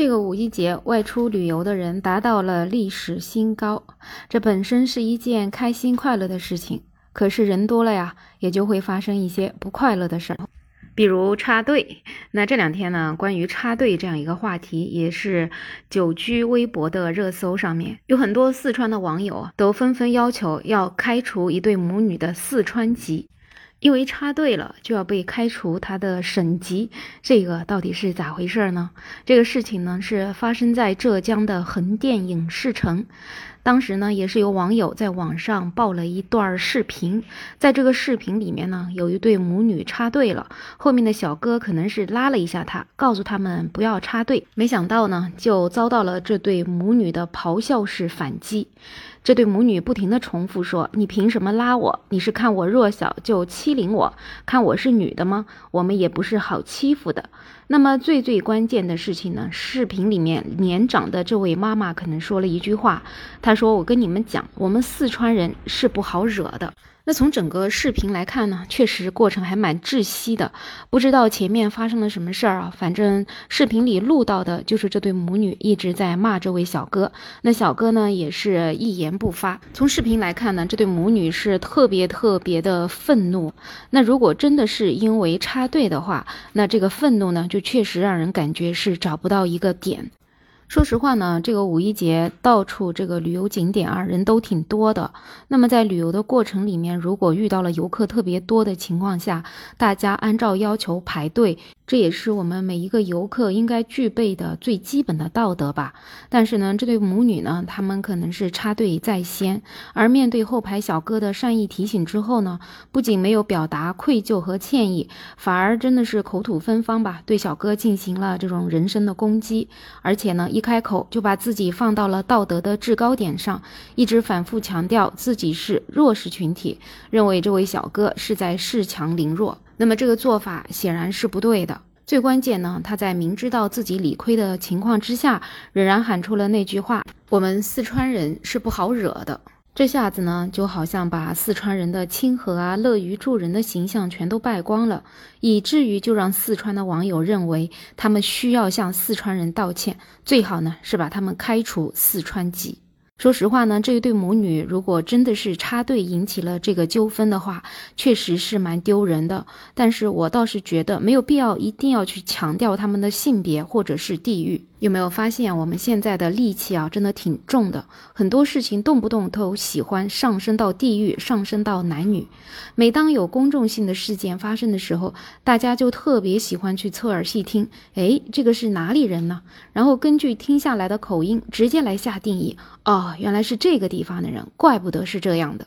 这个五一节外出旅游的人达到了历史新高，这本身是一件开心快乐的事情。可是人多了呀，也就会发生一些不快乐的事儿，比如插队。那这两天呢，关于插队这样一个话题，也是久居微博的热搜上面，有很多四川的网友都纷纷要求要开除一对母女的四川籍。因为插队了就要被开除他的省级，这个到底是咋回事呢？这个事情呢是发生在浙江的横店影视城，当时呢也是有网友在网上爆了一段视频，在这个视频里面呢有一对母女插队了，后面的小哥可能是拉了一下他，告诉他们不要插队，没想到呢就遭到了这对母女的咆哮式反击。这对母女不停地重复说：“你凭什么拉我？你是看我弱小就欺凌我？看我是女的吗？我们也不是好欺负的。”那么最最关键的事情呢？视频里面年长的这位妈妈可能说了一句话，她说：“我跟你们讲，我们四川人是不好惹的。”那从整个视频来看呢，确实过程还蛮窒息的。不知道前面发生了什么事儿啊？反正视频里录到的就是这对母女一直在骂这位小哥，那小哥呢也是一言不发。从视频来看呢，这对母女是特别特别的愤怒。那如果真的是因为插队的话，那这个愤怒呢，就确实让人感觉是找不到一个点。说实话呢，这个五一节到处这个旅游景点啊，人都挺多的。那么在旅游的过程里面，如果遇到了游客特别多的情况下，大家按照要求排队。这也是我们每一个游客应该具备的最基本的道德吧。但是呢，这对母女呢，他们可能是插队在先，而面对后排小哥的善意提醒之后呢，不仅没有表达愧疚和歉意，反而真的是口吐芬芳吧，对小哥进行了这种人身的攻击。而且呢，一开口就把自己放到了道德的制高点上，一直反复强调自己是弱势群体，认为这位小哥是在恃强凌弱。那么这个做法显然是不对的。最关键呢，他在明知道自己理亏的情况之下，仍然喊出了那句话：“我们四川人是不好惹的。”这下子呢，就好像把四川人的亲和啊、乐于助人的形象全都败光了，以至于就让四川的网友认为他们需要向四川人道歉，最好呢是把他们开除四川籍。说实话呢，这一对母女如果真的是插队引起了这个纠纷的话，确实是蛮丢人的。但是我倒是觉得没有必要一定要去强调他们的性别或者是地域。有没有发现我们现在的戾气啊，真的挺重的，很多事情动不动都喜欢上升到地域，上升到男女。每当有公众性的事件发生的时候，大家就特别喜欢去侧耳细听，哎，这个是哪里人呢？然后根据听下来的口音，直接来下定义。哦，原来是这个地方的人，怪不得是这样的。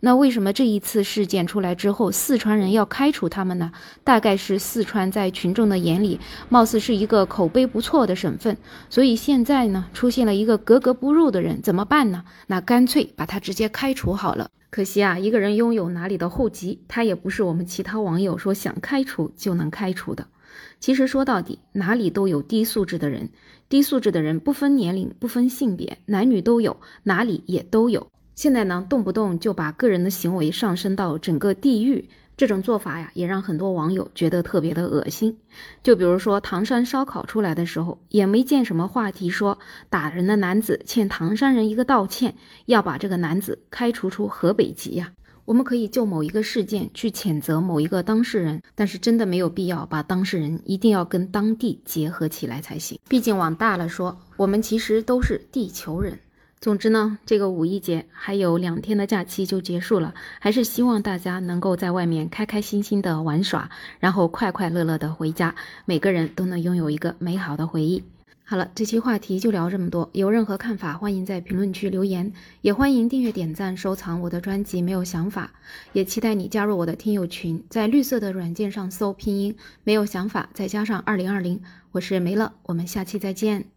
那为什么这一次事件出来之后，四川人要开除他们呢？大概是四川在群众的眼里，貌似是一个口碑不错的省份，所以现在呢，出现了一个格格不入的人，怎么办呢？那干脆把他直接开除好了。可惜啊，一个人拥有哪里的户籍，他也不是我们其他网友说想开除就能开除的。其实说到底，哪里都有低素质的人，低素质的人不分年龄、不分性别，男女都有，哪里也都有。现在呢，动不动就把个人的行为上升到整个地域，这种做法呀，也让很多网友觉得特别的恶心。就比如说唐山烧烤出来的时候，也没见什么话题说打人的男子欠唐山人一个道歉，要把这个男子开除出河北籍呀。我们可以就某一个事件去谴责某一个当事人，但是真的没有必要把当事人一定要跟当地结合起来才行。毕竟往大了说，我们其实都是地球人。总之呢，这个五一节还有两天的假期就结束了，还是希望大家能够在外面开开心心的玩耍，然后快快乐乐的回家，每个人都能拥有一个美好的回忆。好了，这期话题就聊这么多，有任何看法欢迎在评论区留言，也欢迎订阅、点赞、收藏我的专辑。没有想法，也期待你加入我的听友群，在绿色的软件上搜拼音“没有想法”，再加上二零二零，我是梅乐，我们下期再见。